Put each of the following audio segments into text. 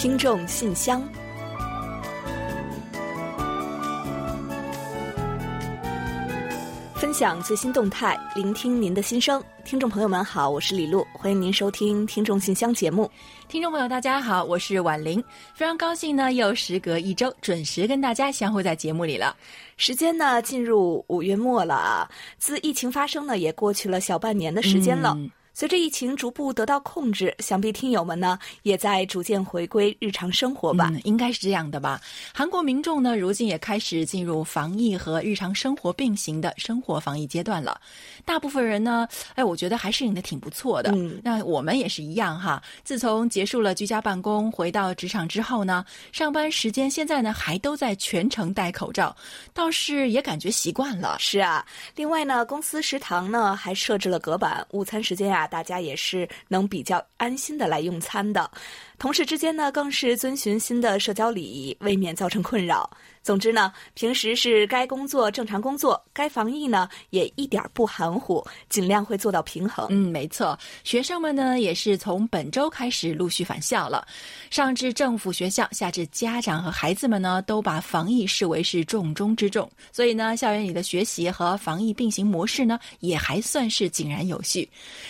听众信箱，分享最新动态，聆听您的心声。听众朋友们好，我是李璐，欢迎您收听《听众信箱》节目。听众朋友大家好，我是婉玲，非常高兴呢，又时隔一周准时跟大家相会在节目里了。时间呢进入五月末了啊，自疫情发生呢，也过去了小半年的时间了。嗯随着疫情逐步得到控制，想必听友们呢也在逐渐回归日常生活吧。嗯，应该是这样的吧。韩国民众呢，如今也开始进入防疫和日常生活并行的生活防疫阶段了。大部分人呢，哎，我觉得还适应的挺不错的。嗯那我们也是一样哈。自从结束了居家办公，回到职场之后呢，上班时间现在呢还都在全程戴口罩，倒是也感觉习惯了。是啊，另外呢，公司食堂呢还设置了隔板，午餐时间啊，大家也是能比较安心的来用餐的。同事之间呢，更是遵循新的社交礼仪，未免造成困扰。总之呢，平时是该工作正常工作，该防疫呢也一点不含糊，尽量会做到平衡。嗯，没错，学生们呢也是从本周开始陆续返校了，上至政府学校，下至家长和孩子们呢，都把防疫视为是重中之重。所以呢，校园里的学习和防疫并行模式呢，也还算是井然有序。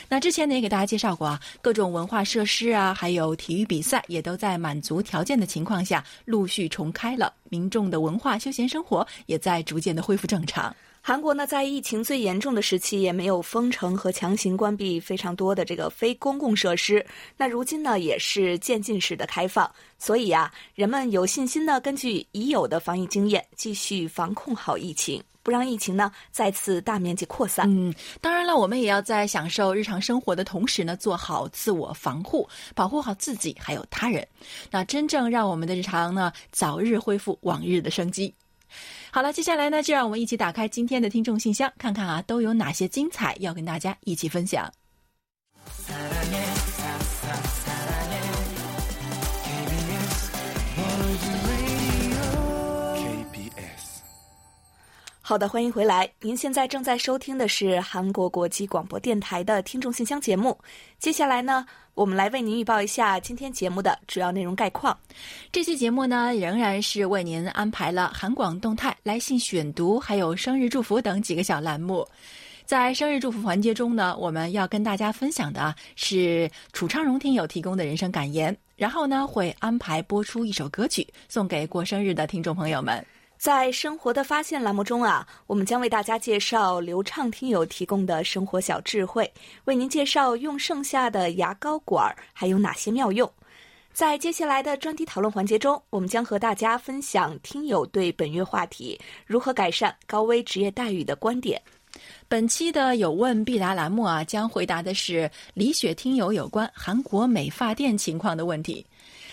那之前呢也给大家介绍过啊，各种文化设施啊，还有体育比比赛，也都在满足条件的情况下陆续重开了，民众的文化休闲生活也在逐渐的恢复正常。韩国呢，在疫情最严重的时期，也没有封城和强行关闭非常多的这个非公共设施。那如今呢，也是渐进式的开放，所以啊，人们有信心呢，根据已有的防疫经验，继续防控好疫情，让疫情呢再次大面积扩散。嗯，当然了，我们也要在享受日常生活的同时呢，做好自我防护，保护好自己还有他人。那真正让我们的日常呢，早日恢复往日的生机。好了，接下来呢，就让我们一起打开今天的听众信箱，看看啊，都有哪些精彩要跟大家一起分享。好的，欢迎回来。您现在正在收听的是韩国国际广播电台的听众信箱节目。接下来呢，我们来为您预报一下今天节目的主要内容概况。这期节目呢，仍然是为您安排了韩广动态、来信选读，还有生日祝福等几个小栏目。在生日祝福环节中呢，我们要跟大家分享的是楚昌荣听友提供的人生感言，然后呢会安排播出一首歌曲送给过生日的听众朋友们。在生活的发现栏目中啊，我们将为大家介绍流畅听友提供的生活小智慧，为您介绍用剩下的牙膏管还有哪些妙用。在接下来的专题讨论环节中，我们将和大家分享听友对本月话题如何改善高危职业待遇的观点。本期的有问必答栏目啊，将回答的是李雪听友有关韩国美发店情况的问题。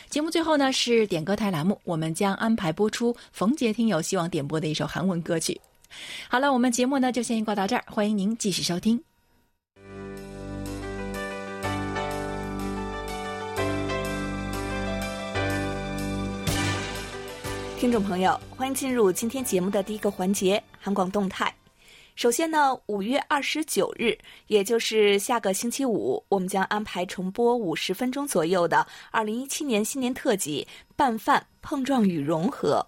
节目最后呢是点歌台栏目，我们将安排播出冯杰听友希望点播的一首韩文歌曲。好了，我们节目呢就先挂到这儿，欢迎您继续收听。听众朋友，欢迎进入今天节目的第一个环节——韩广动态。首先呢，五月二十九日，也就是下个星期五，我们将安排重播五十分钟左右的二零一七年新年特辑《拌饭碰撞与融合》。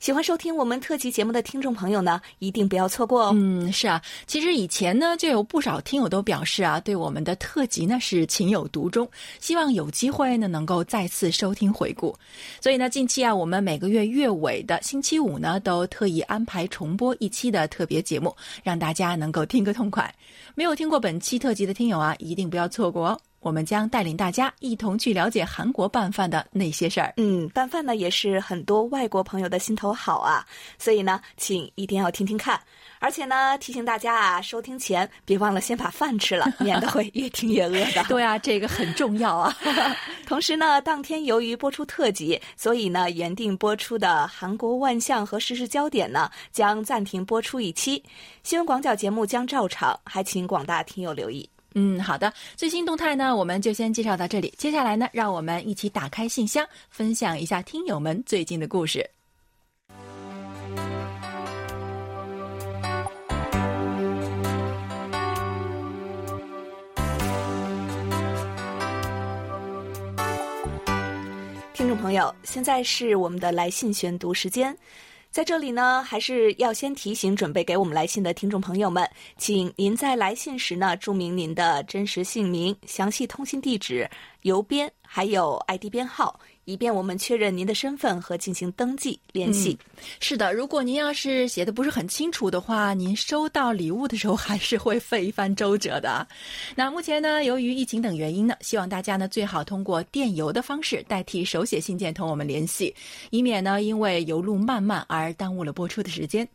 喜欢收听我们特辑节目的听众朋友呢，一定不要错过哦。嗯，是啊，其实以前呢，就有不少听友都表示啊，对我们的特辑呢是情有独钟，希望有机会呢能够再次收听回顾。所以呢，近期啊，我们每个月月尾的星期五呢，都特意安排重播一期的特别节目，让大家能够听个痛快。没有听过本期特辑的听友啊，一定不要错过哦。我们将带领大家一同去了解韩国拌饭的那些事儿。嗯，拌饭呢也是很多外国朋友的心头好啊，所以呢，请一定要听听看。而且呢，提醒大家啊，收听前别忘了先把饭吃了，免得会越听越饿的。对啊，这个很重要啊。同时呢，当天由于播出特辑，所以呢，原定播出的韩国万象和时事焦点呢，将暂停播出一期。新闻广角节目将照常，还请广大听友留意。嗯，好的，最新动态呢，我们就先介绍到这里。接下来呢，让我们一起打开信箱，分享一下听友们最近的故事。听众朋友，现在是我们的来信选读时间。在这里呢，还是要先提醒准备给我们来信的听众朋友们，请您在来信时呢，注明您的真实姓名、详细通信地址、邮编，还有 ID 编号。以便我们确认您的身份和进行登记联系。是的，如果您要是写的不是很清楚的话，您收到礼物的时候还是会费一番周折的。那目前呢，由于疫情等原因呢，希望大家呢最好通过电邮的方式代替手写信件同我们联系，以免呢因为邮路漫漫而耽误了播出的时间。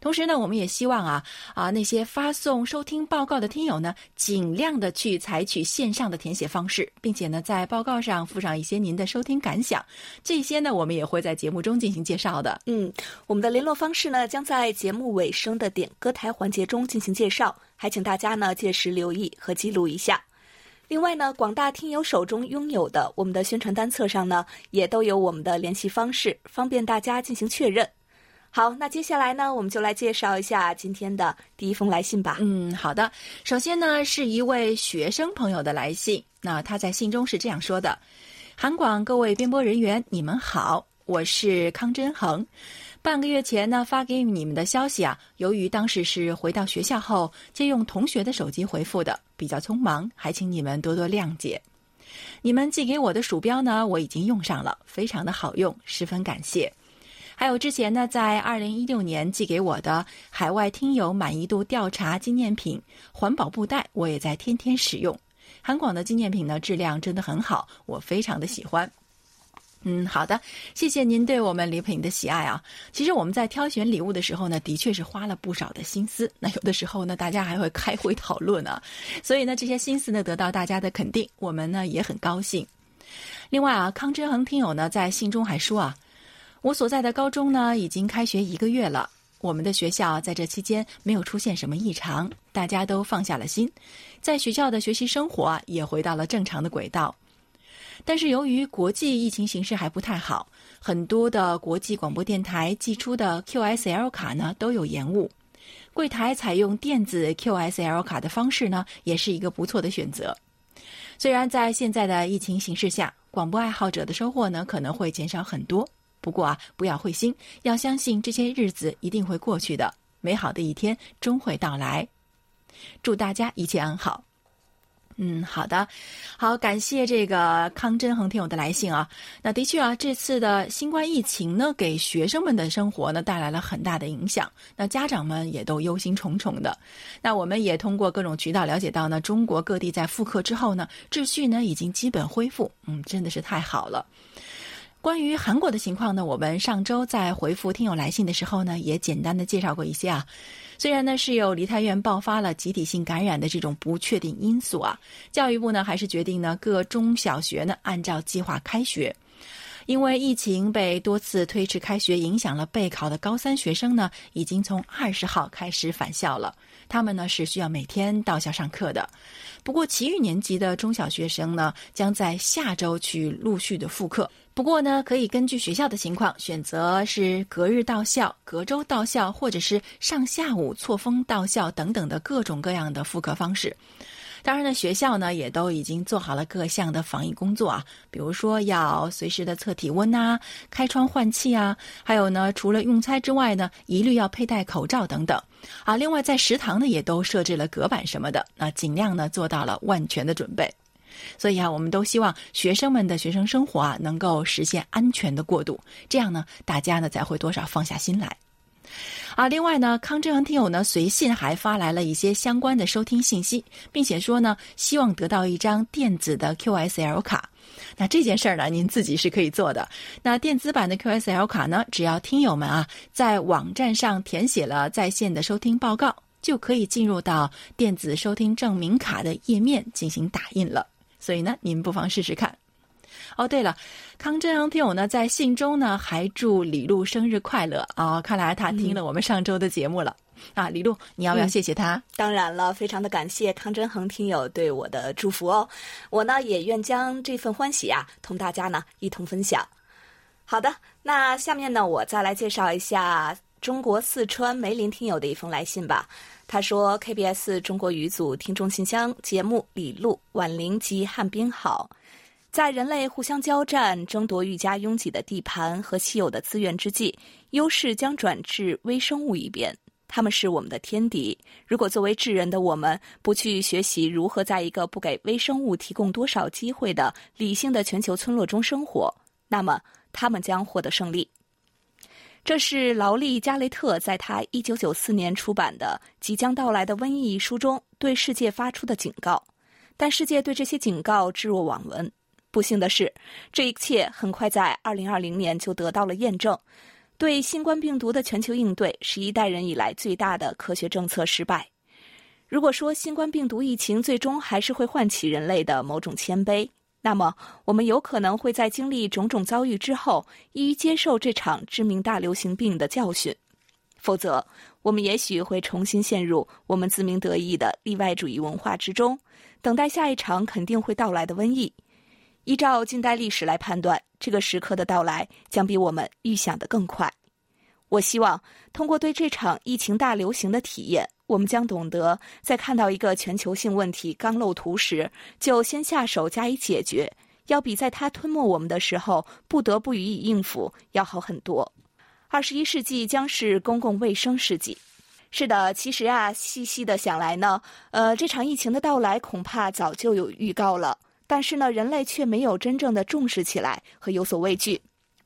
同时呢，我们也希望啊啊那些发送收听报告的听友呢，尽量的去采取线上的填写方式，并且呢在报告上附上一些您的收听感。想这些呢，我们也会在节目中进行介绍的。嗯，我们的联络方式呢，将在节目尾声的点歌台环节中进行介绍，还请大家呢届时留意和记录一下。另外呢，广大听友手中拥有的我们的宣传单册上呢，也都有我们的联系方式，方便大家进行确认。好，那接下来呢，我们就来介绍一下今天的第一封来信吧。嗯，好的。首先呢，是一位学生朋友的来信，那他在信中是这样说的。韩广各位编播人员，你们好，我是康真恒。半个月前呢，发给你们的消息啊，由于当时是回到学校后借用同学的手机回复的，比较匆忙，还请你们多多谅解。你们寄给我的鼠标呢，我已经用上了，非常的好用，十分感谢。还有之前呢，在二零一六年寄给我的海外听友满意度调查纪念品环保布袋，我也在天天使用。韩广的纪念品呢，质量真的很好，我非常的喜欢。嗯，好的，谢谢您对我们礼品的喜爱啊。其实我们在挑选礼物的时候呢，的确是花了不少的心思。那有的时候呢，大家还会开会讨论啊。所以呢，这些心思呢，得到大家的肯定，我们呢也很高兴。另外啊，康真恒听友呢在信中还说啊，我所在的高中呢已经开学一个月了。我们的学校在这期间没有出现什么异常，大家都放下了心，在学校的学习生活也回到了正常的轨道。但是由于国际疫情形势还不太好，很多的国际广播电台寄出的 QSL 卡呢都有延误。柜台采用电子 QSL 卡的方式呢，也是一个不错的选择。虽然在现在的疫情形势下，广播爱好者的收获呢可能会减少很多。不过啊，不要灰心，要相信这些日子一定会过去的，美好的一天终会到来。祝大家一切安好。嗯，好的，好，感谢这个康真恒听友的来信啊。那的确啊，这次的新冠疫情呢，给学生们的生活呢带来了很大的影响。那家长们也都忧心忡忡的。那我们也通过各种渠道了解到呢，中国各地在复课之后呢，秩序呢已经基本恢复。嗯，真的是太好了。关于韩国的情况呢，我们上周在回复听友来信的时候呢，也简单的介绍过一些啊。虽然呢是有梨泰院爆发了集体性感染的这种不确定因素啊，教育部呢还是决定呢各中小学呢按照计划开学。因为疫情被多次推迟开学影响了备考的高三学生呢，已经从二十号开始返校了。他们呢是需要每天到校上课的。不过，其余年级的中小学生呢，将在下周去陆续的复课。不过呢，可以根据学校的情况选择是隔日到校、隔周到校，或者是上下午错峰到校等等的各种各样的复课方式。当然呢，学校呢也都已经做好了各项的防疫工作啊，比如说要随时的测体温呐、开窗换气啊，还有呢，除了用餐之外呢，一律要佩戴口罩等等。啊，另外在食堂呢也都设置了隔板什么的，那尽量呢做到了万全的准备。所以啊，我们都希望学生们的学生生活啊能够实现安全的过渡，这样呢，大家呢才会多少放下心来。啊，另外呢，康振恒听友呢随信还发来了一些相关的收听信息，并且说呢，希望得到一张电子的 QSL 卡。那这件事儿呢，您自己是可以做的。那电子版的 QSL 卡呢，只要听友们啊在网站上填写了在线的收听报告，就可以进入到电子收听证明卡的页面进行打印了。所以呢，您不妨试试看。哦，对了，康振阳听友呢在信中呢还祝李璐生日快乐啊！看来他听了我们上周的节目了啊，李璐，你要不要谢谢他？当然了，非常的感谢康真恒听友对我的祝福哦，我呢也愿将这份欢喜啊同大家呢一同分享。好的，那下面呢我再来介绍一下中国四川梅林听友的一封来信吧。他说：“KBS 中国语组听众信箱节目李璐、婉玲及汉斌好，在人类互相交战、争夺愈加拥挤的地盘和稀有的资源之际，优势将转至微生物一边。他们是我们的天敌。如果作为智人的我们不去学习如何在一个不给微生物提供多少机会的理性的全球村落中生活，那么他们将获得胜利。这是劳利·加雷特在他1994年出版的《即将到来的瘟疫》一书中对世界发出的警告。但世界对这些警告置若罔闻。不幸的是，这一切很快在2020年就得到了验证。对新冠病毒的全球应对是一代人以来最大的科学政策失败。如果说新冠病毒疫情最终还是会唤起人类的某种谦卑，那么我们有可能会在经历种种遭遇之后，一一接受这场致命大流行病的教训；否则，我们也许会重新陷入我们自鸣得意的例外主义文化之中，等待下一场肯定会到来的瘟疫。依照近代历史来判断，这个时刻的到来将比我们预想的更快。我希望通过对这场疫情大流行的体验，我们将懂得在看到一个全球性问题刚露图时，就先下手加以解决，要比在它吞没我们的时候不得不予以应付要好很多。二十一世纪将是公共卫生世纪。是的，其实啊，细细的想来呢，呃，这场疫情的到来恐怕早就有预告了。但是呢，人类却没有真正的重视起来和有所畏惧。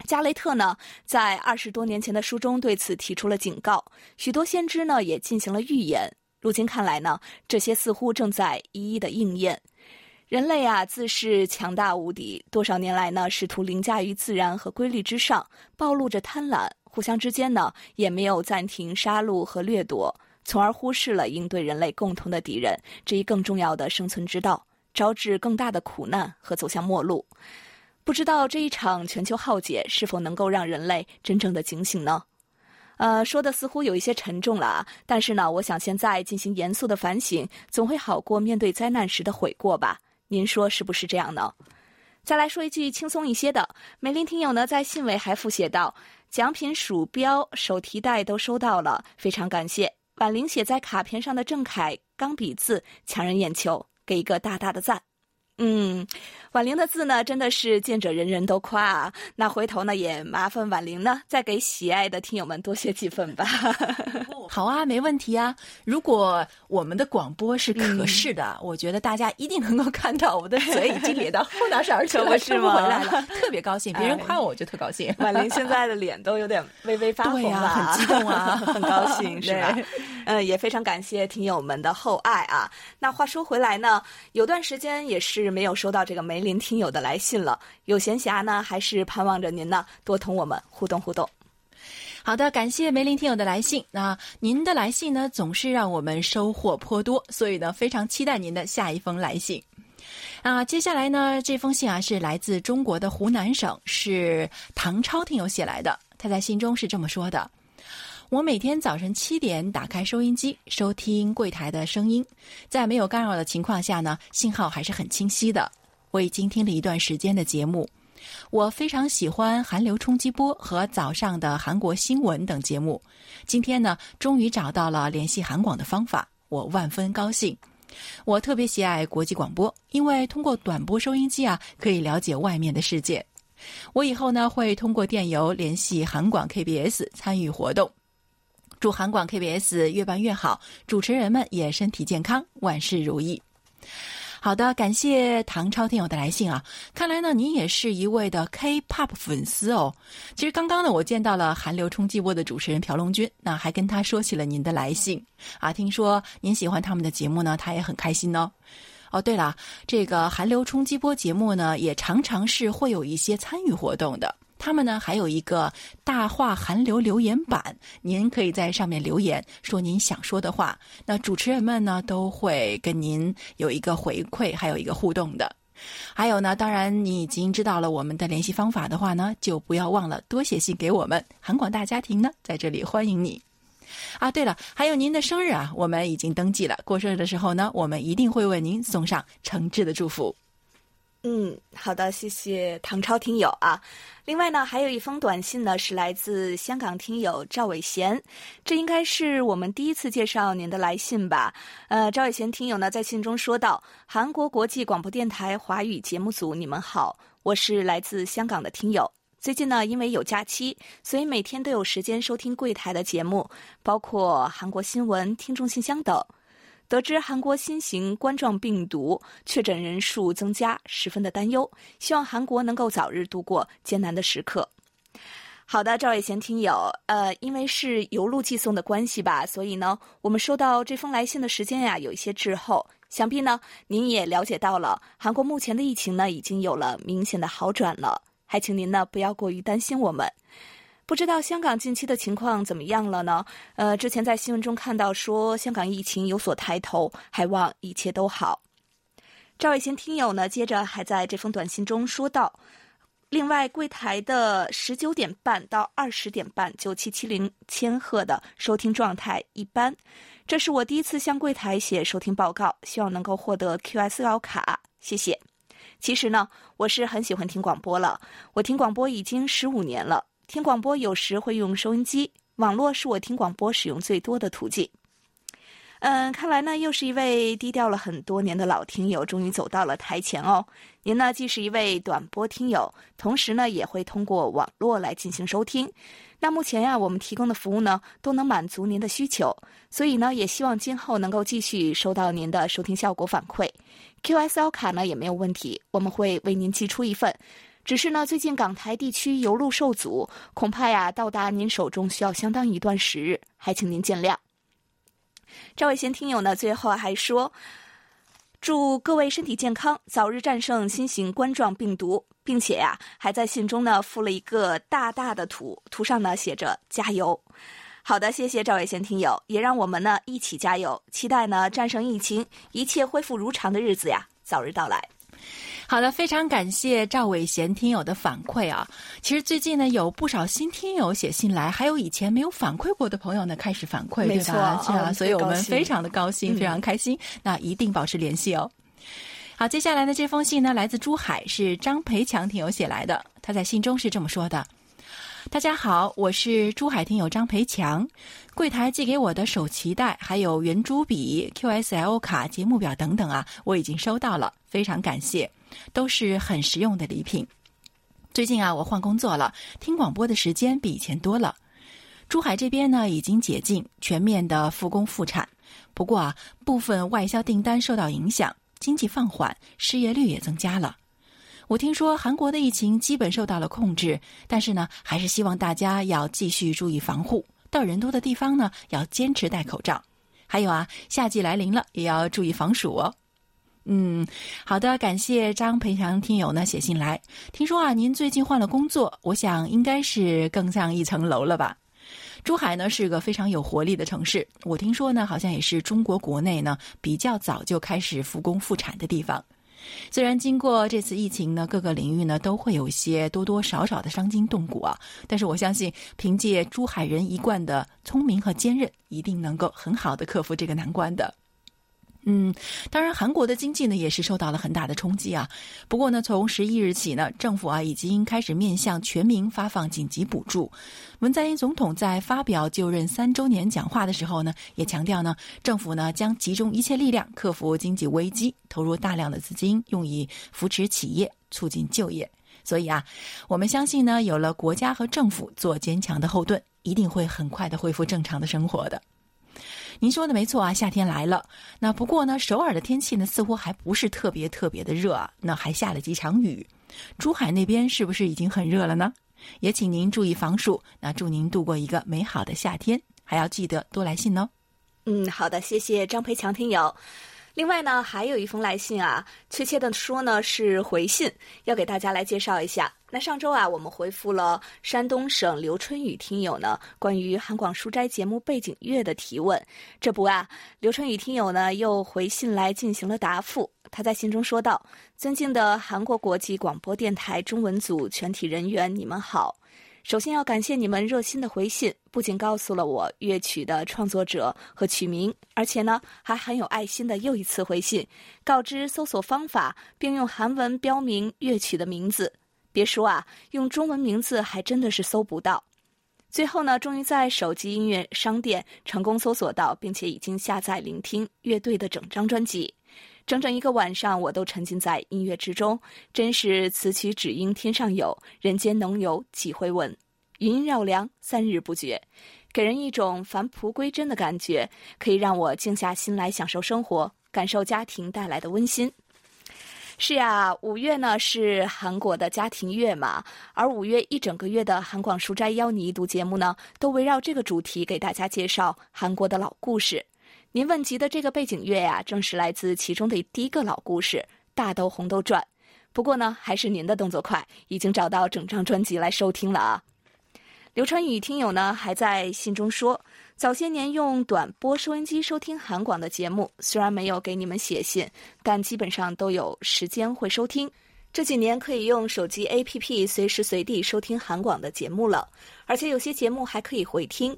加雷特呢，在二十多年前的书中对此提出了警告，许多先知呢也进行了预言。如今看来呢，这些似乎正在一一的应验。人类啊，自恃强大无敌，多少年来呢，试图凌驾于自然和规律之上，暴露着贪婪，互相之间呢也没有暂停杀戮和掠夺，从而忽视了应对人类共同的敌人这一更重要的生存之道。招致更大的苦难和走向末路，不知道这一场全球浩劫是否能够让人类真正的警醒呢？呃，说的似乎有一些沉重了啊。但是呢，我想现在进行严肃的反省，总会好过面对灾难时的悔过吧？您说是不是这样呢？再来说一句轻松一些的，梅林听友呢在信尾还附写道：奖品鼠标、手提袋都收到了，非常感谢。婉玲写在卡片上的郑恺钢笔字抢人眼球。给一个大大的赞，嗯，婉玲的字呢，真的是见者人人都夸啊。那回头呢，也麻烦婉玲呢，再给喜爱的听友们多写几份吧。好啊，没问题啊。如果我们的广播是可视的，我觉得大家一定能够看到我的嘴已经咧到后脑勺去了，是吗？回来了，特别高兴。别人夸我，我就特高兴。婉玲现在的脸都有点微微发红了，很激动啊，很高兴，是吧？嗯，也非常感谢听友们的厚爱啊。那话说回来呢，有段时间也是没有收到这个梅林听友的来信了。有闲暇呢，还是盼望着您呢多同我们互动互动。好的，感谢梅林听友的来信。那您的来信呢，总是让我们收获颇多，所以呢，非常期待您的下一封来信。啊，接下来呢，这封信啊是来自中国的湖南省，是唐超听友写来的。他在信中是这么说的。我每天早晨七点打开收音机，收听柜台的声音，在没有干扰的情况下呢，信号还是很清晰的。我已经听了一段时间的节目，我非常喜欢韩流冲击波和早上的韩国新闻等节目。今天呢，终于找到了联系韩广的方法，我万分高兴。我特别喜爱国际广播，因为通过短波收音机啊，可以了解外面的世界。我以后呢，会通过电邮联系韩广 KBS 参与活动。祝韩广 KBS 越办越好，主持人们也身体健康，万事如意。好的，感谢唐超听友的来信啊！看来呢，您也是一位的 K-pop 粉丝哦。其实刚刚呢，我见到了韩流冲击波的主持人朴龙君，那还跟他说起了您的来信啊。听说您喜欢他们的节目呢，他也很开心哦。哦，对了，这个韩流冲击波节目呢，也常常是会有一些参与活动的。他们呢还有一个大话韩流留言板，您可以在上面留言说您想说的话，那主持人们呢都会跟您有一个回馈，还有一个互动的。还有呢，当然你已经知道了我们的联系方法的话呢，就不要忘了多写信给我们，韩广大家庭呢在这里欢迎你。啊，对了，还有您的生日啊，我们已经登记了，过生日的时候呢，我们一定会为您送上诚挚的祝福。嗯，好的，谢谢唐超听友啊。另外呢，还有一封短信呢，是来自香港听友赵伟贤，这应该是我们第一次介绍您的来信吧？呃，赵伟贤听友呢，在信中说道：“韩国国际广播电台华语节目组，你们好，我是来自香港的听友。最近呢，因为有假期，所以每天都有时间收听柜台的节目，包括韩国新闻、听众信箱等。”得知韩国新型冠状病毒确诊人数增加，十分的担忧。希望韩国能够早日度过艰难的时刻。好的，赵伟贤听友，呃，因为是邮路寄送的关系吧，所以呢，我们收到这封来信的时间呀有一些滞后。想必呢，您也了解到了，韩国目前的疫情呢已经有了明显的好转了，还请您呢不要过于担心我们。不知道香港近期的情况怎么样了呢？呃，之前在新闻中看到说香港疫情有所抬头，还望一切都好。赵伟贤听友呢，接着还在这封短信中说道：“另外，柜台的十九点半到二十点半九七七零千赫的收听状态一般，这是我第一次向柜台写收听报告，希望能够获得 QSL 卡，谢谢。其实呢，我是很喜欢听广播了，我听广播已经十五年了。”听广播有时会用收音机，网络是我听广播使用最多的途径。嗯，看来呢，又是一位低调了很多年的老听友，终于走到了台前哦。您呢，既是一位短波听友，同时呢，也会通过网络来进行收听。那目前呀，我们提供的服务呢，都能满足您的需求，所以呢，也希望今后能够继续收到您的收听效果反馈。QSL 卡呢也没有问题，我们会为您寄出一份。只是呢，最近港台地区邮路受阻，恐怕呀到达您手中需要相当一段时日，还请您见谅。赵伟贤听友呢，最后还说，祝各位身体健康，早日战胜新型冠状病毒，并且呀还在信中呢附了一个大大的图，图上呢写着加油。好的，谢谢赵伟贤听友，也让我们呢一起加油，期待呢战胜疫情，一切恢复如常的日子呀早日到来。好的，非常感谢赵伟贤听友的反馈啊！其实最近呢，有不少新听友写信来，还有以前没有反馈过的朋友呢，开始反馈，对吧？是啊，所以我们非常的高兴，非常开心。那一定保持联系哦。好，接下来的这封信呢，来自珠海，是张培强听友写来的。他在信中是这么说的：“大家好，我是珠海听友张培强，柜台寄给我的手提袋，还有圆珠笔、QSL 卡、节目表等等啊，我已经收到了，非常感谢。”都是很实用的礼品。最近啊，我换工作了，听广播的时间比以前多了。珠海这边呢，已经解禁，全面的复工复产。不过啊，部分外销订单受到影响，经济放缓，失业率也增加了。我听说韩国的疫情基本受到了控制，但是呢，还是希望大家要继续注意防护，到人多的地方呢，要坚持戴口罩。还有啊，夏季来临了，也要注意防暑哦。嗯，好的，感谢张培强听友呢写信来。听说啊，您最近换了工作，我想应该是更上一层楼了吧？珠海呢是个非常有活力的城市，我听说呢，好像也是中国国内呢比较早就开始复工复产的地方。虽然经过这次疫情呢，各个领域呢都会有一些多多少少的伤筋动骨啊，但是我相信凭借珠海人一贯的聪明和坚韧，一定能够很好的克服这个难关的。嗯，当然，韩国的经济呢也是受到了很大的冲击啊。不过呢，从十一日起呢，政府啊已经开始面向全民发放紧急补助。文在寅总统在发表就任三周年讲话的时候呢，也强调呢，政府呢将集中一切力量克服经济危机，投入大量的资金用以扶持企业、促进就业。所以啊，我们相信呢，有了国家和政府做坚强的后盾，一定会很快的恢复正常的生活的。您说的没错啊，夏天来了。那不过呢，首尔的天气呢似乎还不是特别特别的热啊，那还下了几场雨。珠海那边是不是已经很热了呢？也请您注意防暑。那祝您度过一个美好的夏天，还要记得多来信哦。嗯，好的，谢谢张培强听友。另外呢，还有一封来信啊，确切的说呢是回信，要给大家来介绍一下。那上周啊，我们回复了山东省刘春雨听友呢关于韩广书斋节目背景乐的提问。这不啊，刘春雨听友呢又回信来进行了答复。他在信中说道：“尊敬的韩国国际广播电台中文组全体人员，你们好。首先要感谢你们热心的回信，不仅告诉了我乐曲的创作者和曲名，而且呢还很有爱心的又一次回信，告知搜索方法，并用韩文标明乐曲的名字。别说啊，用中文名字还真的是搜不到。最后呢，终于在手机音乐商店成功搜索到，并且已经下载聆听乐队的整张专辑。整整一个晚上，我都沉浸在音乐之中，真是此曲只应天上有人间能有几回闻，云阴绕梁三日不绝，给人一种返璞归真的感觉，可以让我静下心来享受生活，感受家庭带来的温馨。是呀，五月呢是韩国的家庭月嘛，而五月一整个月的韩广书斋邀你一读节目呢，都围绕这个主题给大家介绍韩国的老故事。您问及的这个背景乐呀，正是来自其中的第一个老故事《大豆红豆传》。不过呢，还是您的动作快，已经找到整张专辑来收听了啊。刘川宇听友呢还在信中说，早些年用短波收音机收听韩广的节目，虽然没有给你们写信，但基本上都有时间会收听。这几年可以用手机 APP 随时随地收听韩广的节目了，而且有些节目还可以回听。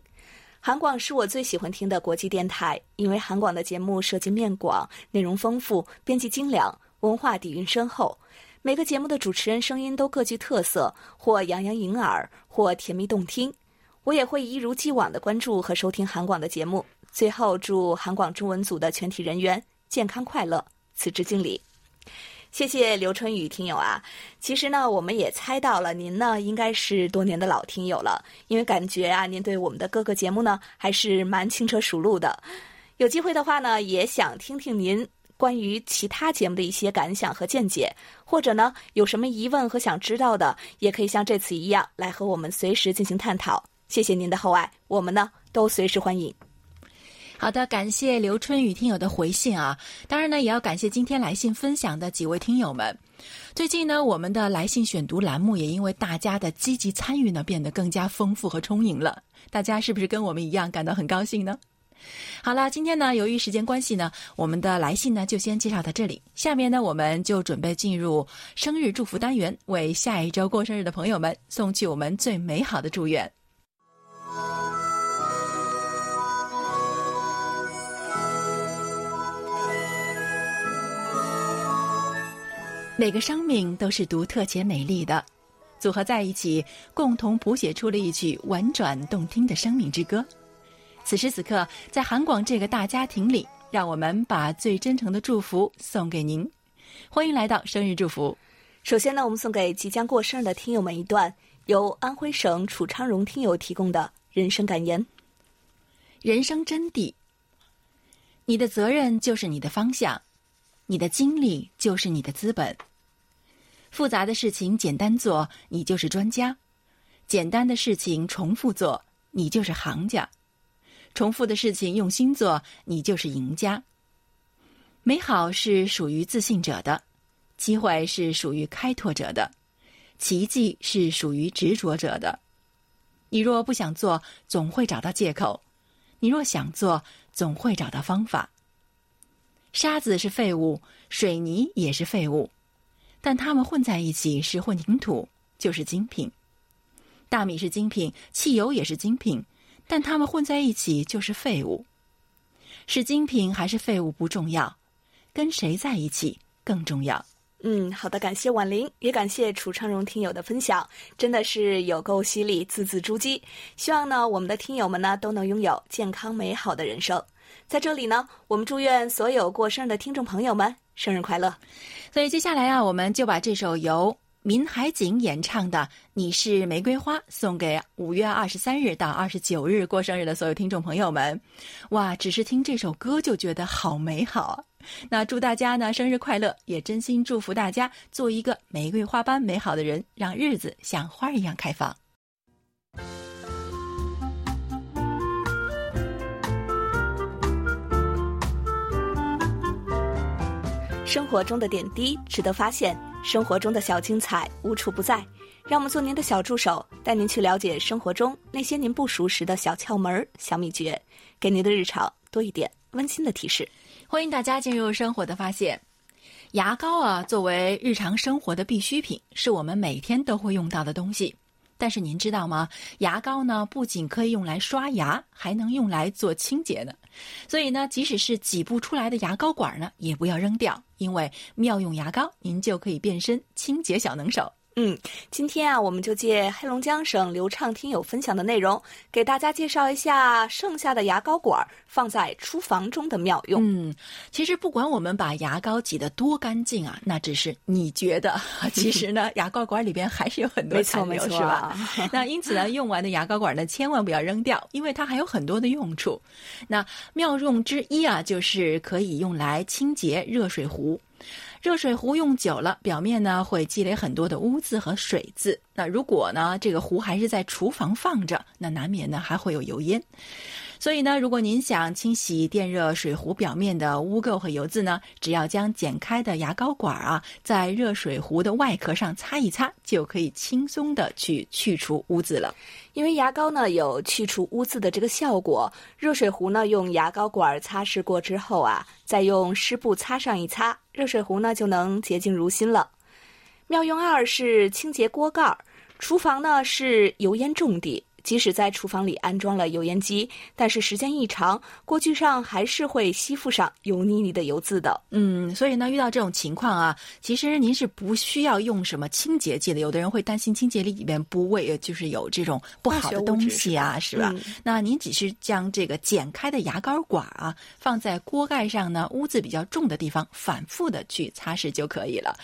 韩广是我最喜欢听的国际电台，因为韩广的节目涉及面广，内容丰富，编辑精良，文化底蕴深厚。每个节目的主持人声音都各具特色，或洋洋盈耳，或甜蜜动听。我也会一如既往的关注和收听韩广的节目。最后，祝韩广中文组的全体人员健康快乐，辞职敬礼。谢谢刘春雨听友啊。其实呢，我们也猜到了，您呢应该是多年的老听友了，因为感觉啊，您对我们的各个节目呢还是蛮轻车熟路的。有机会的话呢，也想听听您。关于其他节目的一些感想和见解，或者呢有什么疑问和想知道的，也可以像这次一样来和我们随时进行探讨。谢谢您的厚爱，我们呢都随时欢迎。好的，感谢刘春雨听友的回信啊，当然呢也要感谢今天来信分享的几位听友们。最近呢，我们的来信选读栏目也因为大家的积极参与呢，变得更加丰富和充盈了。大家是不是跟我们一样感到很高兴呢？好了，今天呢，由于时间关系呢，我们的来信呢就先介绍到这里。下面呢，我们就准备进入生日祝福单元，为下一周过生日的朋友们送去我们最美好的祝愿。每个生命都是独特且美丽的，组合在一起，共同谱写出了一曲婉转动听的生命之歌。此时此刻，在韩广这个大家庭里，让我们把最真诚的祝福送给您。欢迎来到生日祝福。首先呢，我们送给即将过生日的听友们一段由安徽省楚昌荣听友提供的人生感言：人生真谛，你的责任就是你的方向，你的经历就是你的资本。复杂的事情简单做，你就是专家；简单的事情重复做，你就是行家。重复的事情用心做，你就是赢家。美好是属于自信者的，机会是属于开拓者的，奇迹是属于执着者的。你若不想做，总会找到借口；你若想做，总会找到方法。沙子是废物，水泥也是废物，但它们混在一起是混凝土，就是精品。大米是精品，汽油也是精品。但他们混在一起就是废物，是精品还是废物不重要，跟谁在一起更重要。嗯，好的，感谢婉玲，也感谢楚昌荣听友的分享，真的是有够犀利，字字珠玑。希望呢，我们的听友们呢都能拥有健康美好的人生。在这里呢，我们祝愿所有过生日的听众朋友们生日快乐。所以接下来啊，我们就把这首由。民海景演唱的《你是玫瑰花》送给五月二十三日到二十九日过生日的所有听众朋友们。哇，只是听这首歌就觉得好美好。那祝大家呢生日快乐，也真心祝福大家做一个玫瑰花般美好的人，让日子像花一样开放。生活中的点滴值得发现。生活中的小精彩无处不在，让我们做您的小助手，带您去了解生活中那些您不熟识的小窍门、小秘诀，给您的日常多一点温馨的提示。欢迎大家进入生活的发现。牙膏啊，作为日常生活的必需品，是我们每天都会用到的东西。但是您知道吗？牙膏呢，不仅可以用来刷牙，还能用来做清洁呢。所以呢，即使是挤不出来的牙膏管呢，也不要扔掉，因为妙用牙膏，您就可以变身清洁小能手。嗯，今天啊，我们就借黑龙江省流畅听友分享的内容，给大家介绍一下剩下的牙膏管放在厨房中的妙用。嗯，其实不管我们把牙膏挤得多干净啊，那只是你觉得，其实呢，牙膏管里边还是有很多残留，是吧？那因此呢，用完的牙膏管呢，千万不要扔掉，因为它还有很多的用处。那妙用之一啊，就是可以用来清洁热水壶。热水壶用久了，表面呢会积累很多的污渍和水渍。那如果呢这个壶还是在厨房放着，那难免呢还会有油烟。所以呢，如果您想清洗电热水壶表面的污垢和油渍呢，只要将剪开的牙膏管啊，在热水壶的外壳上擦一擦，就可以轻松的去去除污渍了。因为牙膏呢有去除污渍的这个效果，热水壶呢用牙膏管擦拭过之后啊，再用湿布擦上一擦，热水壶呢就能洁净如新了。妙用二是清洁锅盖，厨房呢是油烟重地。即使在厨房里安装了油烟机，但是时间一长，锅具上还是会吸附上油腻腻的油渍的。嗯，所以呢，遇到这种情况啊，其实您是不需要用什么清洁剂的。有的人会担心清洁剂里面不味，就是有这种不好的东西啊，是吧？那您只是将这个剪开的牙膏管啊，放在锅盖上呢，污渍比较重的地方，反复的去擦拭就可以了。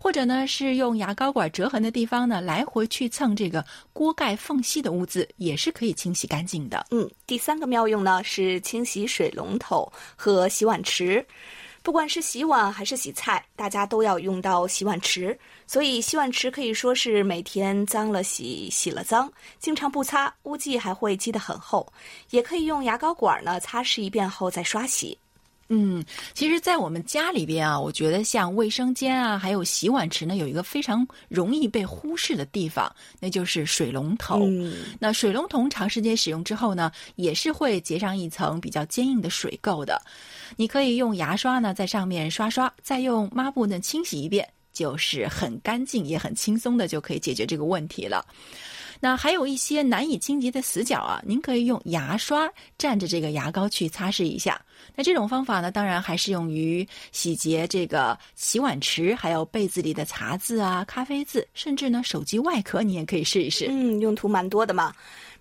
或者呢，是用牙膏管折痕的地方呢，来回去蹭这个锅盖缝隙的污渍，也是可以清洗干净的。嗯，第三个妙用呢是清洗水龙头和洗碗池。不管是洗碗还是洗菜，大家都要用到洗碗池，所以洗碗池可以说是每天脏了洗，洗了脏，经常不擦，污迹还会积得很厚。也可以用牙膏管呢擦拭一遍后再刷洗。嗯，其实，在我们家里边啊，我觉得像卫生间啊，还有洗碗池呢，有一个非常容易被忽视的地方，那就是水龙头。那水龙头长时间使用之后呢，也是会结上一层比较坚硬的水垢的。你可以用牙刷呢在上面刷刷，再用抹布呢清洗一遍，就是很干净也很轻松的就可以解决这个问题了。那还有一些难以清洁的死角啊，您可以用牙刷蘸着这个牙膏去擦拭一下。那这种方法呢，当然还适用于洗洁这个洗碗池，还有被子里的茶渍啊、咖啡渍，甚至呢手机外壳，你也可以试一试。嗯，用途蛮多的嘛。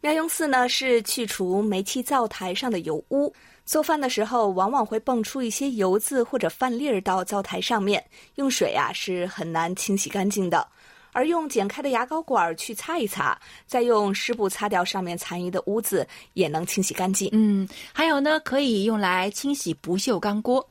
妙用四呢是去除煤气灶台上的油污。做饭的时候，往往会蹦出一些油渍或者饭粒儿到灶台上面，用水啊是很难清洗干净的。而用剪开的牙膏管去擦一擦，再用湿布擦掉上面残余的污渍，也能清洗干净。嗯，还有呢，可以用来清洗不锈钢锅。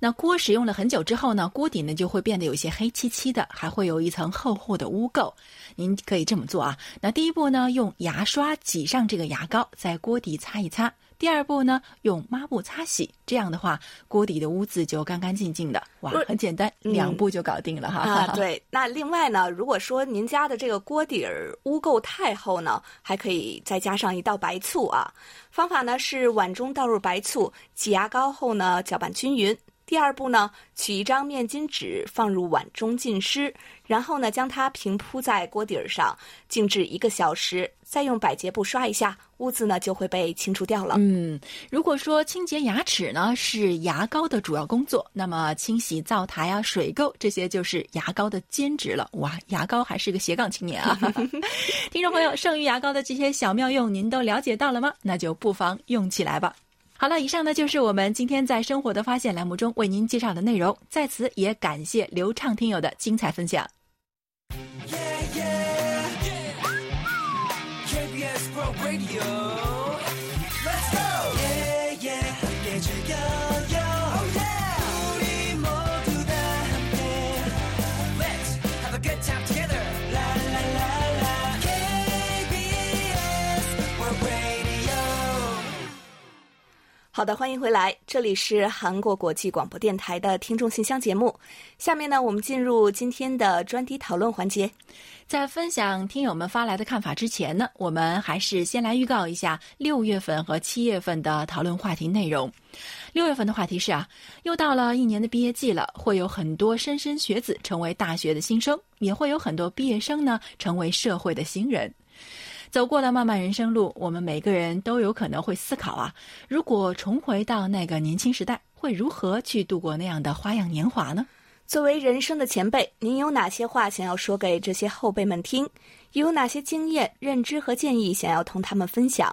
那锅使用了很久之后呢，锅底呢就会变得有些黑漆漆的，还会有一层厚厚的污垢。您可以这么做啊。那第一步呢，用牙刷挤上这个牙膏，在锅底擦一擦。第二步呢，用抹布擦洗，这样的话锅底的污渍就干干净净的。哇，很简单，两步就搞定了哈。啊，对。那另外呢，如果说您家的这个锅底儿污垢太厚呢，还可以再加上一道白醋啊。方法呢是碗中倒入白醋，挤牙膏后呢搅拌均匀。第二步呢，取一张面巾纸放入碗中浸湿，然后呢将它平铺在锅底儿上，静置一个小时，再用百洁布刷一下，污渍呢就会被清除掉了。嗯，如果说清洁牙齿呢是牙膏的主要工作，那么清洗灶台啊、水垢这些就是牙膏的兼职了。哇，牙膏还是个斜杠青年啊！听众朋友，剩余牙膏的这些小妙用，您都了解到了吗？那就不妨用起来吧。好了，以上呢就是我们今天在《生活的发现》栏目中为您介绍的内容。在此也感谢流畅听友的精彩分享。好的，欢迎回来，这里是韩国国际广播电台的听众信箱节目。下面呢，我们进入今天的专题讨论环节。在分享听友们发来的看法之前呢，我们还是先来预告一下六月份和七月份的讨论话题内容。六月份的话题是啊，又到了一年的毕业季了，会有很多莘莘学子成为大学的新生，也会有很多毕业生呢成为社会的新人。走过了漫漫人生路，我们每个人都有可能会思考啊，如果重回到那个年轻时代，会如何去度过那样的花样年华呢？作为人生的前辈，您有哪些话想要说给这些后辈们听？又有哪些经验、认知和建议想要同他们分享？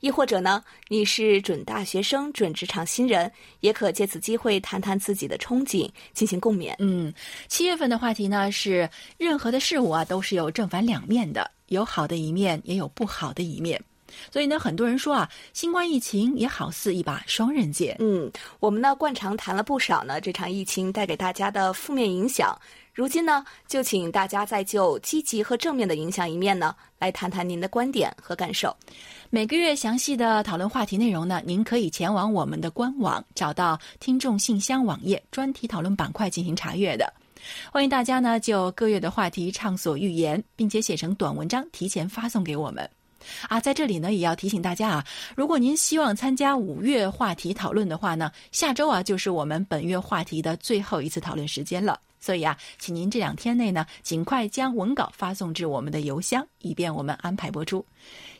亦或者呢，你是准大学生、准职场新人，也可借此机会谈谈自己的憧憬，进行共勉。嗯，七月份的话题呢是任何的事物啊都是有正反两面的，有好的一面，也有不好的一面。所以呢，很多人说啊，新冠疫情也好似一把双刃剑。嗯，我们呢惯常谈了不少呢这场疫情带给大家的负面影响。如今呢，就请大家再就积极和正面的影响一面呢，来谈谈您的观点和感受。每个月详细的讨论话题内容呢，您可以前往我们的官网，找到听众信箱网页专题讨论板块进行查阅的。欢迎大家呢就各月的话题畅所欲言，并且写成短文章提前发送给我们。啊，在这里呢也要提醒大家啊，如果您希望参加五月话题讨论的话呢，下周啊就是我们本月话题的最后一次讨论时间了。所以啊，请您这两天内呢，尽快将文稿发送至我们的邮箱，以便我们安排播出。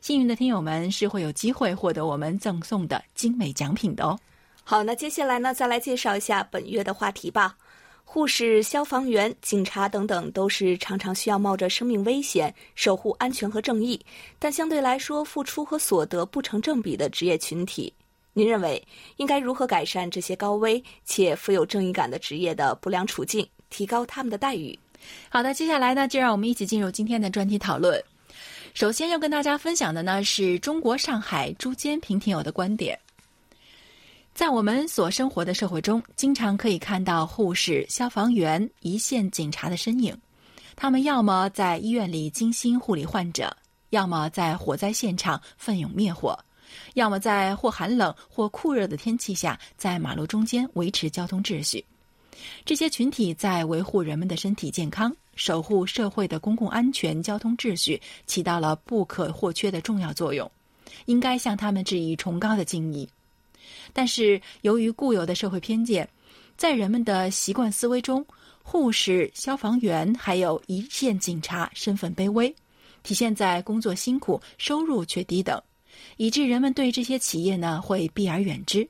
幸运的听友们是会有机会获得我们赠送的精美奖品的哦。好，那接下来呢，再来介绍一下本月的话题吧。护士、消防员、警察等等，都是常常需要冒着生命危险守护安全和正义，但相对来说付出和所得不成正比的职业群体。您认为应该如何改善这些高危且富有正义感的职业的不良处境？提高他们的待遇。好的，接下来呢，就让我们一起进入今天的专题讨论。首先要跟大家分享的呢，是中国上海朱坚平听友的观点。在我们所生活的社会中，经常可以看到护士、消防员、一线警察的身影。他们要么在医院里精心护理患者，要么在火灾现场奋勇灭火，要么在或寒冷或酷热的天气下，在马路中间维持交通秩序。这些群体在维护人们的身体健康、守护社会的公共安全、交通秩序，起到了不可或缺的重要作用，应该向他们致以崇高的敬意。但是，由于固有的社会偏见，在人们的习惯思维中，护士、消防员还有一线警察身份卑微，体现在工作辛苦、收入却低等，以致人们对这些企业呢会避而远之。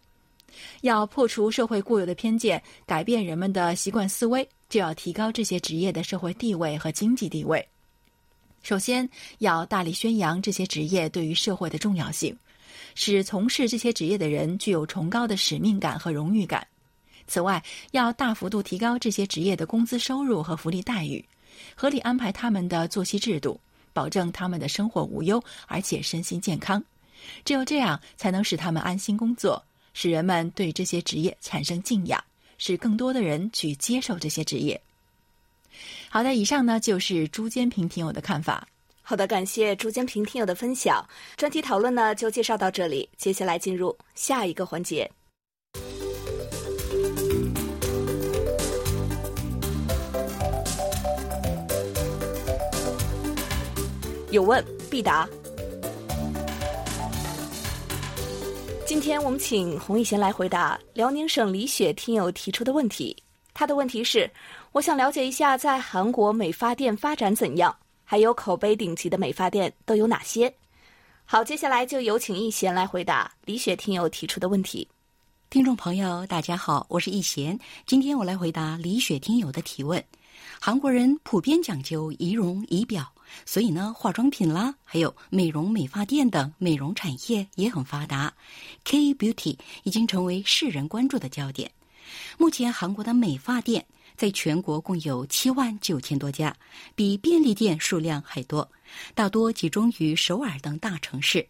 要破除社会固有的偏见，改变人们的习惯思维，就要提高这些职业的社会地位和经济地位。首先，要大力宣扬这些职业对于社会的重要性，使从事这些职业的人具有崇高的使命感和荣誉感。此外，要大幅度提高这些职业的工资收入和福利待遇，合理安排他们的作息制度，保证他们的生活无忧，而且身心健康。只有这样，才能使他们安心工作。使人们对这些职业产生敬仰，使更多的人去接受这些职业。好的，以上呢就是朱坚平听友的看法。好的，感谢朱坚平听友的分享。专题讨论呢就介绍到这里，接下来进入下一个环节。有问必答。今天我们请洪一贤来回答辽宁省李雪听友提出的问题。他的问题是：我想了解一下，在韩国美发店发展怎样，还有口碑顶级的美发店都有哪些？好，接下来就有请一贤来回答李雪听友提出的问题。听众朋友，大家好，我是易贤，今天我来回答李雪听友的提问。韩国人普遍讲究仪容仪表。所以呢，化妆品啦，还有美容美发店等美容产业也很发达，K Beauty 已经成为世人关注的焦点。目前，韩国的美发店在全国共有七万九千多家，比便利店数量还多，大多集中于首尔等大城市。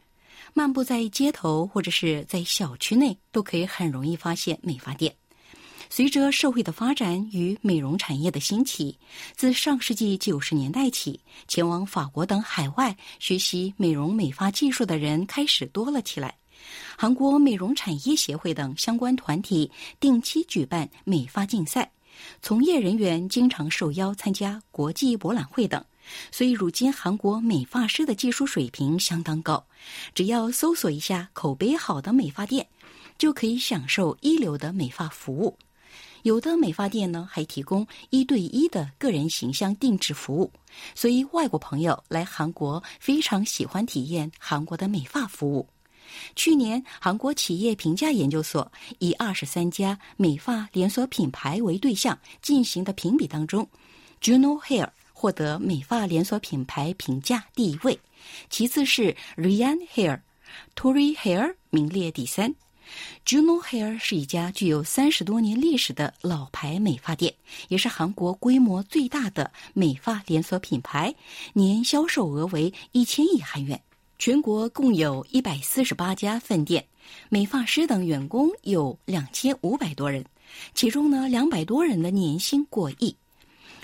漫步在街头或者是在小区内，都可以很容易发现美发店。随着社会的发展与美容产业的兴起，自上世纪九十年代起，前往法国等海外学习美容美发技术的人开始多了起来。韩国美容产业协会等相关团体定期举办美发竞赛，从业人员经常受邀参加国际博览会等。所以，如今韩国美发师的技术水平相当高，只要搜索一下口碑好的美发店，就可以享受一流的美发服务。有的美发店呢还提供一对一的个人形象定制服务，所以外国朋友来韩国非常喜欢体验韩国的美发服务。去年，韩国企业评价研究所以二十三家美发连锁品牌为对象进行的评比当中，Juno Hair 获得美发连锁品牌评价第一位，其次是 Ryan Hair，Tory Hair 名列第三。Juno Hair 是一家具有三十多年历史的老牌美发店，也是韩国规模最大的美发连锁品牌，年销售额为一千亿韩元。全国共有一百四十八家分店，美发师等员工有两千五百多人，其中呢，两百多人的年薪过亿。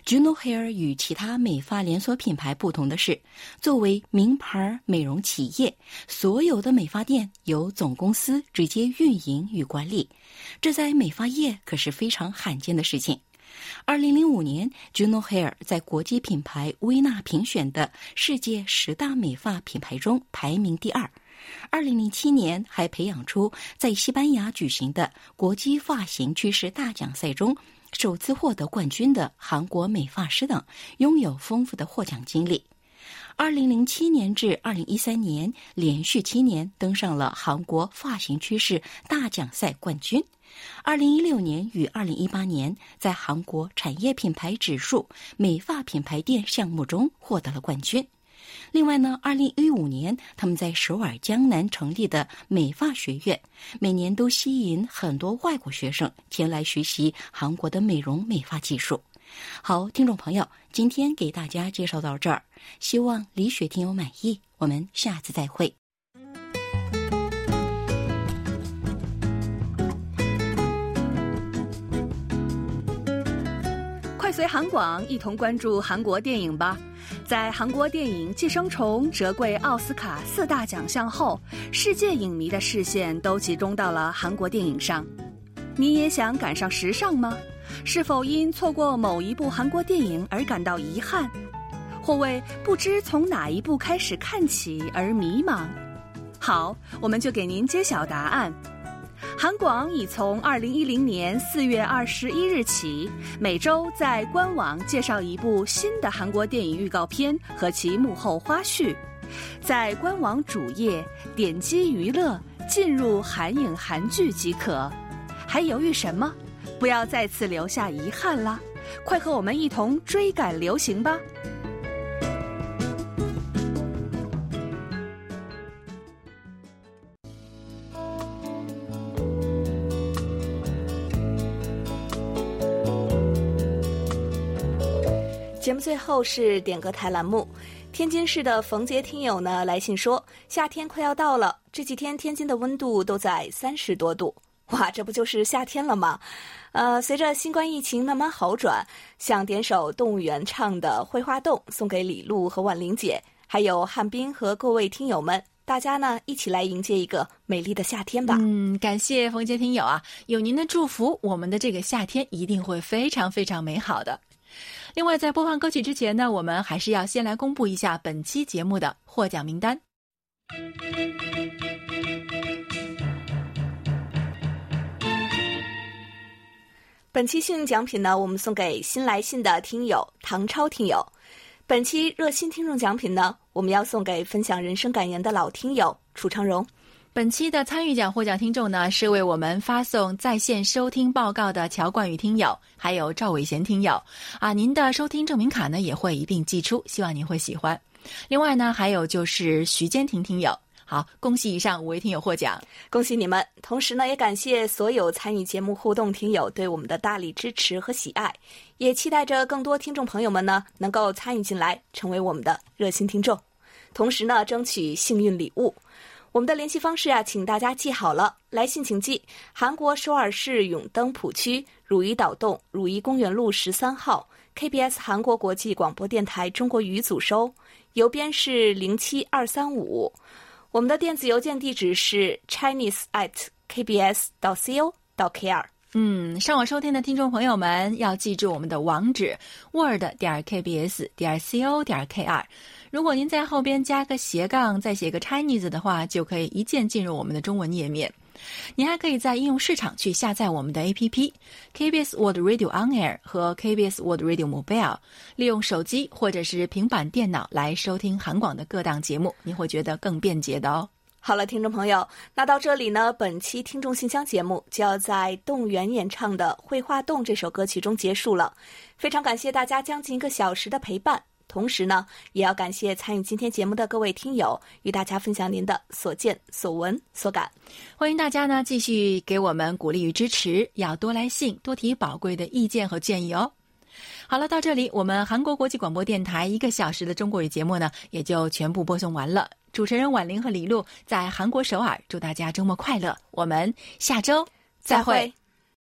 Juno Hair 与其他美发连锁品牌不同的是，作为名牌美容企业，所有的美发店由总公司直接运营与管理，这在美发业可是非常罕见的事情。二零零五年，Juno Hair 在国际品牌薇娜评选的世界十大美发品牌中排名第二。二零零七年，还培养出在西班牙举行的国际发型趋势大奖赛中首次获得冠军的韩国美发师等，拥有丰富的获奖经历。二零零七年至二零一三年，连续七年登上了韩国发型趋势大奖赛冠军。二零一六年与二零一八年，在韩国产业品牌指数美发品牌店项目中获得了冠军。另外呢，二零一五年他们在首尔江南成立的美发学院，每年都吸引很多外国学生前来学习韩国的美容美发技术。好，听众朋友，今天给大家介绍到这儿，希望李雪听友满意。我们下次再会。快随韩广一同关注韩国电影吧！在韩国电影《寄生虫》折桂奥斯卡四大奖项后，世界影迷的视线都集中到了韩国电影上。你也想赶上时尚吗？是否因错过某一部韩国电影而感到遗憾，或为不知从哪一部开始看起而迷茫？好，我们就给您揭晓答案。韩广已从二零一零年四月二十一日起，每周在官网介绍一部新的韩国电影预告片和其幕后花絮。在官网主页点击娱乐，进入韩影韩剧即可。还犹豫什么？不要再次留下遗憾啦！快和我们一同追赶流行吧！最后是点歌台栏目，天津市的冯杰听友呢来信说，夏天快要到了，这几天天津的温度都在三十多度，哇，这不就是夏天了吗？呃，随着新冠疫情慢慢好转，想点首动物园唱的《绘画洞》送给李璐和婉玲姐，还有汉斌和各位听友们，大家呢一起来迎接一个美丽的夏天吧。嗯，感谢冯杰听友啊，有您的祝福，我们的这个夏天一定会非常非常美好的。另外，在播放歌曲之前呢，我们还是要先来公布一下本期节目的获奖名单。本期幸运奖品呢，我们送给新来信的听友唐超听友。本期热心听众奖品呢，我们要送给分享人生感言的老听友楚长荣。本期的参与奖获奖听众呢，是为我们发送在线收听报告的乔冠宇听友，还有赵伟贤听友。啊，您的收听证明卡呢也会一并寄出，希望您会喜欢。另外呢，还有就是徐坚婷听友。好，恭喜以上五位听友获奖，恭喜你们！同时呢，也感谢所有参与节目互动听友对我们的大力支持和喜爱，也期待着更多听众朋友们呢能够参与进来，成为我们的热心听众，同时呢，争取幸运礼物。我们的联系方式啊，请大家记好了。来信请寄韩国首尔市永登浦区汝矣岛洞汝矣公园路十三号 KBS 韩国国际广播电台中国语组收，邮编是零七二三五。我们的电子邮件地址是 chinese at kbs 到 co 到 kr。嗯，上网收听的听众朋友们要记住我们的网址 word 点 kbs 点 co 点 kr。如果您在后边加个斜杠，再写个 Chinese 的话，就可以一键进入我们的中文页面。您还可以在应用市场去下载我们的 APP kbs word Radio On Air 和 kbs word Radio Mobile，利用手机或者是平板电脑来收听韩广的各档节目，您会觉得更便捷的哦。好了，听众朋友，那到这里呢，本期听众信箱节目就要在动物园演唱的《绘画动》这首歌曲中结束了。非常感谢大家将近一个小时的陪伴，同时呢，也要感谢参与今天节目的各位听友，与大家分享您的所见所闻所感。欢迎大家呢继续给我们鼓励与支持，要多来信，多提宝贵的意见和建议哦。好了，到这里，我们韩国国际广播电台一个小时的中国语节目呢，也就全部播送完了。主持人婉玲和李璐在韩国首尔，祝大家周末快乐。我们下周再会。